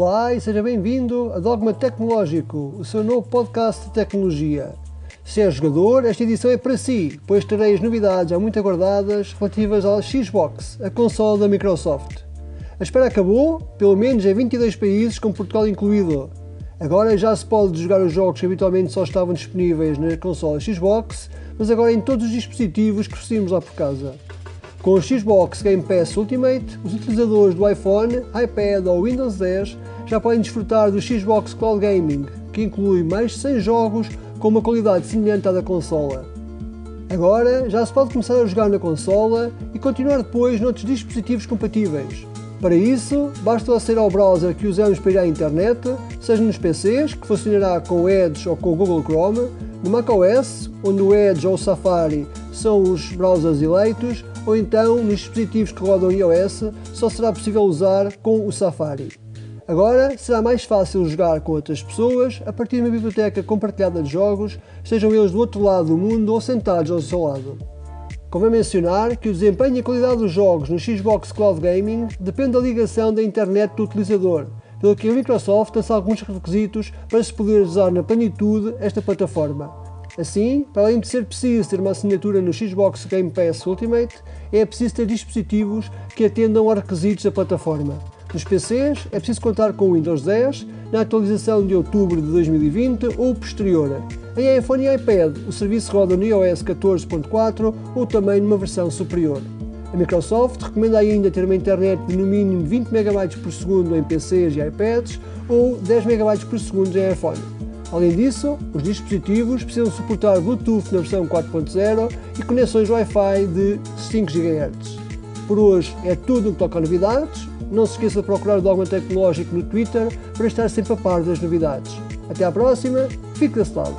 Olá e seja bem-vindo a Dogma Tecnológico, o seu novo podcast de tecnologia. Se é jogador, esta edição é para si, pois terei as novidades há muito aguardadas relativas ao Xbox, a console da Microsoft. A espera acabou, pelo menos em 22 países, com Portugal incluído. Agora já se pode jogar os jogos que habitualmente só estavam disponíveis na console Xbox, mas agora em todos os dispositivos que recebemos lá por casa. Com o Xbox Game Pass Ultimate, os utilizadores do iPhone, iPad ou Windows 10 já podem desfrutar do Xbox Cloud Gaming, que inclui mais de 100 jogos com uma qualidade semelhante à da consola. Agora já se pode começar a jogar na consola e continuar depois noutros dispositivos compatíveis. Para isso, basta aceder ao browser que usamos para ir à internet, seja nos PCs, que funcionará com o Edge ou com o Google Chrome, no macOS, onde o Edge ou o Safari são os browsers eleitos, ou então nos dispositivos que rodam iOS, só será possível usar com o Safari. Agora será mais fácil jogar com outras pessoas a partir de uma biblioteca compartilhada de jogos, sejam eles do outro lado do mundo ou sentados ao seu lado. Convém mencionar que o desempenho e a qualidade dos jogos no Xbox Cloud Gaming depende da ligação da internet do utilizador, pelo que a Microsoft lança alguns requisitos para se poder usar na plenitude esta plataforma. Assim, para além de ser preciso ter uma assinatura no Xbox Game Pass Ultimate, é preciso ter dispositivos que atendam aos requisitos da plataforma. Nos PCs é preciso contar com o Windows 10 na atualização de outubro de 2020 ou posterior. Em iPhone e iPad, o serviço roda no iOS 14.4 ou também numa versão superior. A Microsoft recomenda ainda ter uma internet de no mínimo 20 MB por segundo em PCs e iPads ou 10 MB por segundo em iPhone. Além disso, os dispositivos precisam suportar Bluetooth na versão 4.0 e conexões Wi-Fi de 5 GHz. Por hoje é tudo o que toca a novidades. Não se esqueça de procurar o Dogma Tecnológico no Twitter para estar sempre a par das novidades. Até à próxima, fique desse lado.